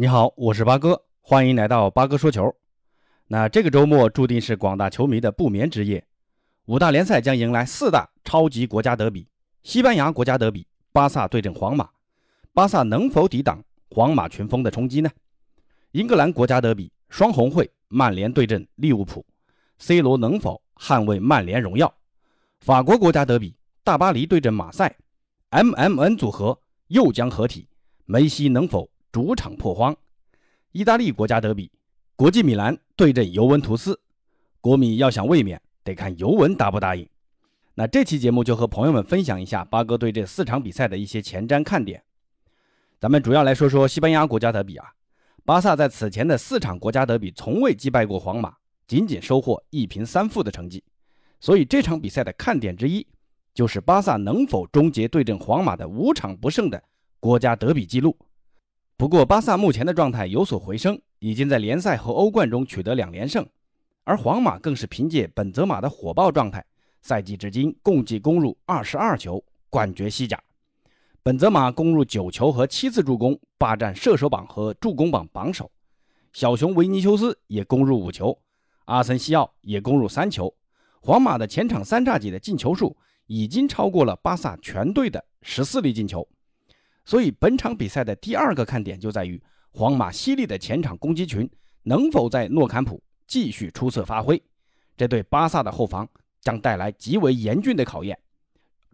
你好，我是八哥，欢迎来到八哥说球。那这个周末注定是广大球迷的不眠之夜，五大联赛将迎来四大超级国家德比：西班牙国家德比，巴萨对阵皇马，巴萨能否抵挡皇马群峰的冲击呢？英格兰国家德比，双红会，曼联对阵利物浦，C 罗能否捍卫曼联荣耀？法国国家德比，大巴黎对阵马赛，MMN 组合又将合体，梅西能否？主场破荒，意大利国家德比，国际米兰对阵尤文图斯。国米要想卫冕，得看尤文答不答应。那这期节目就和朋友们分享一下八哥对这四场比赛的一些前瞻看点。咱们主要来说说西班牙国家德比啊，巴萨在此前的四场国家德比从未击败过皇马，仅仅收获一平三负的成绩。所以这场比赛的看点之一，就是巴萨能否终结对阵皇马的五场不胜的国家德比记录。不过，巴萨目前的状态有所回升，已经在联赛和欧冠中取得两连胜，而皇马更是凭借本泽马的火爆状态，赛季至今共计攻入二十二球，冠绝西甲。本泽马攻入九球和七次助攻，霸占射手榜和助攻榜榜首。小熊维尼修斯也攻入五球，阿森西奥也攻入三球。皇马的前场三叉戟的进球数已经超过了巴萨全队的十四粒进球。所以本场比赛的第二个看点就在于皇马犀利的前场攻击群能否在诺坎普继续出色发挥，这对巴萨的后防将带来极为严峻的考验。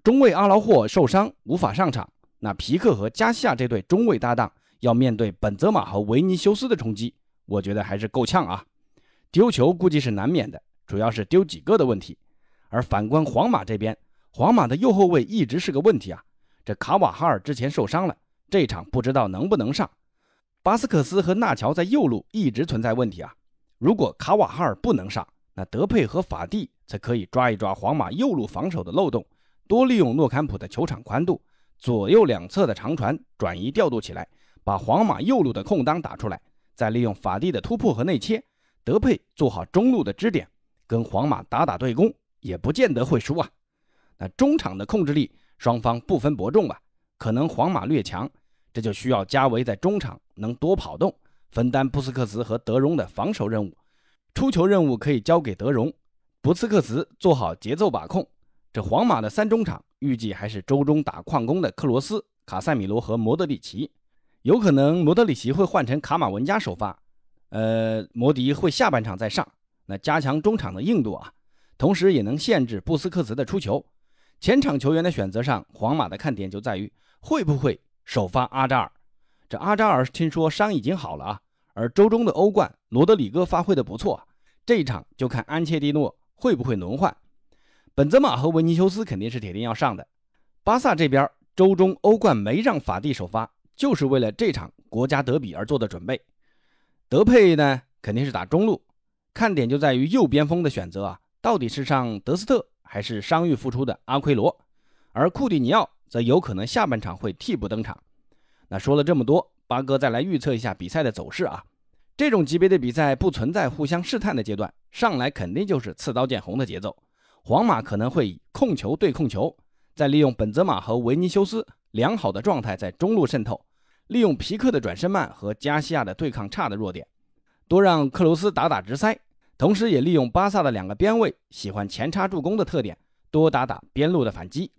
中卫阿劳霍受伤无法上场，那皮克和加西亚这对中卫搭档要面对本泽马和维尼修斯的冲击，我觉得还是够呛啊。丢球估计是难免的，主要是丢几个的问题。而反观皇马这边，皇马的右后卫一直是个问题啊。这卡瓦哈尔之前受伤了，这场不知道能不能上。巴斯克斯和纳乔在右路一直存在问题啊。如果卡瓦哈尔不能上，那德佩和法蒂则可以抓一抓皇马右路防守的漏洞，多利用诺坎普的球场宽度，左右两侧的长传转移调度起来，把皇马右路的空当打出来，再利用法蒂的突破和内切，德佩做好中路的支点，跟皇马打打对攻，也不见得会输啊。那中场的控制力。双方不分伯仲吧，可能皇马略强，这就需要加维在中场能多跑动，分担布斯克茨和德容的防守任务，出球任务可以交给德容，布斯克茨做好节奏把控。这皇马的三中场预计还是周中打矿工的克罗斯、卡塞米罗和莫德里奇，有可能莫德里奇会换成卡马文加首发，呃，摩迪会下半场再上，那加强中场的硬度啊，同时也能限制布斯克茨的出球。前场球员的选择上，皇马的看点就在于会不会首发阿扎尔。这阿扎尔听说伤已经好了啊，而周中的欧冠，罗德里戈发挥的不错，这一场就看安切蒂诺会不会轮换。本泽马和维尼修斯肯定是铁定要上的。巴萨这边周中欧冠没让法蒂首发，就是为了这场国家德比而做的准备。德佩呢，肯定是打中路，看点就在于右边锋的选择啊，到底是上德斯特。还是伤愈复出的阿奎罗，而库蒂尼奥则有可能下半场会替补登场。那说了这么多，八哥再来预测一下比赛的走势啊。这种级别的比赛不存在互相试探的阶段，上来肯定就是刺刀见红的节奏。皇马可能会以控球对控球，再利用本泽马和维尼修斯良好的状态在中路渗透，利用皮克的转身慢和加西亚的对抗差的弱点，多让克罗斯打打直塞。同时，也利用巴萨的两个边卫喜欢前插助攻的特点，多打打边路的反击。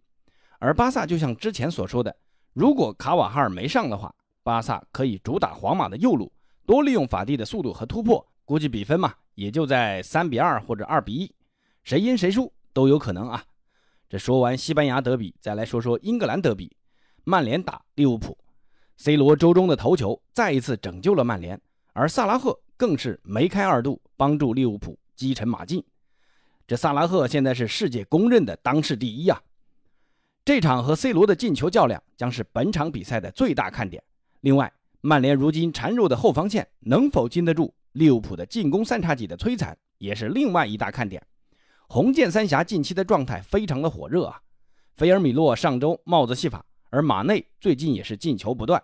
而巴萨就像之前所说的，如果卡瓦哈尔没上的话，巴萨可以主打皇马的右路，多利用法蒂的速度和突破。估计比分嘛，也就在三比二或者二比一，谁赢谁输都有可能啊。这说完西班牙德比，再来说说英格兰德比，曼联打利物浦，C 罗周中的头球再一次拯救了曼联，而萨拉赫。更是梅开二度，帮助利物浦击沉马竞。这萨拉赫现在是世界公认的当世第一啊！这场和 C 罗的进球较量将是本场比赛的最大看点。另外，曼联如今孱弱的后防线能否经得住利物浦的进攻三叉戟的摧残，也是另外一大看点。红箭三侠近期的状态非常的火热啊！菲尔米洛上周帽子戏法，而马内最近也是进球不断，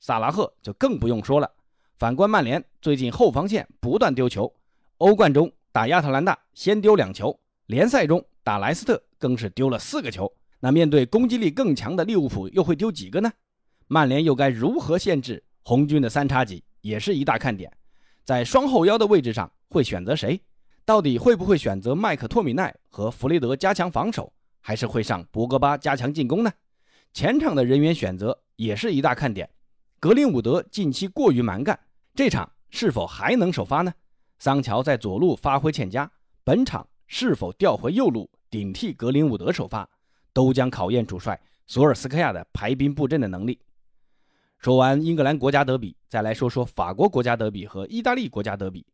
萨拉赫就更不用说了。反观曼联，最近后防线不断丢球，欧冠中打亚特兰大先丢两球，联赛中打莱斯特更是丢了四个球。那面对攻击力更强的利物浦，又会丢几个呢？曼联又该如何限制红军的三叉戟也是一大看点。在双后腰的位置上会选择谁？到底会不会选择麦克托米奈和弗雷德加强防守，还是会上博格巴加强进攻呢？前场的人员选择也是一大看点。格林伍德近期过于蛮干，这场是否还能首发呢？桑乔在左路发挥欠佳，本场是否调回右路顶替格林伍德首发，都将考验主帅索尔斯克亚的排兵布阵的能力。说完英格兰国家德比，再来说说法国国家德比和意大利国家德比。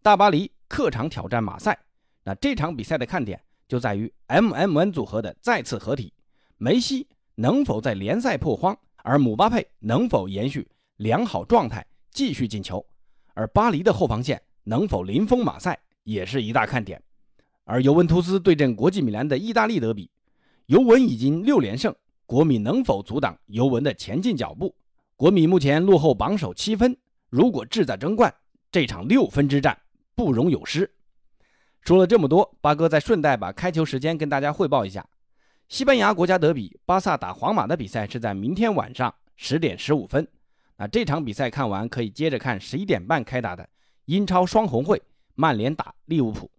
大巴黎客场挑战马赛，那这场比赛的看点就在于 M M N 组合的再次合体，梅西能否在联赛破荒，而姆巴佩能否延续良好状态继续进球，而巴黎的后防线能否零封马赛，也是一大看点。而尤文图斯对阵国际米兰的意大利德比，尤文已经六连胜，国米能否阻挡尤文的前进脚步？国米目前落后榜首七分，如果志在争冠，这场六分之战不容有失。说了这么多，八哥再顺带把开球时间跟大家汇报一下：西班牙国家德比，巴萨打皇马的比赛是在明天晚上十点十五分。那这场比赛看完，可以接着看十一点半开打的英超双红会，曼联打利物浦。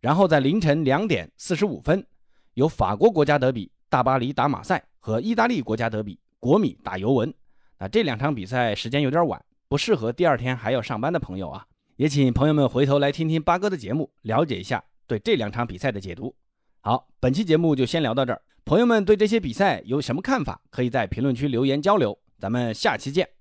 然后在凌晨两点四十五分，有法国国家德比，大巴黎打马赛和意大利国家德比，国米打尤文。那这两场比赛时间有点晚，不适合第二天还要上班的朋友啊。也请朋友们回头来听听八哥的节目，了解一下对这两场比赛的解读。好，本期节目就先聊到这儿。朋友们对这些比赛有什么看法？可以在评论区留言交流。咱们下期见。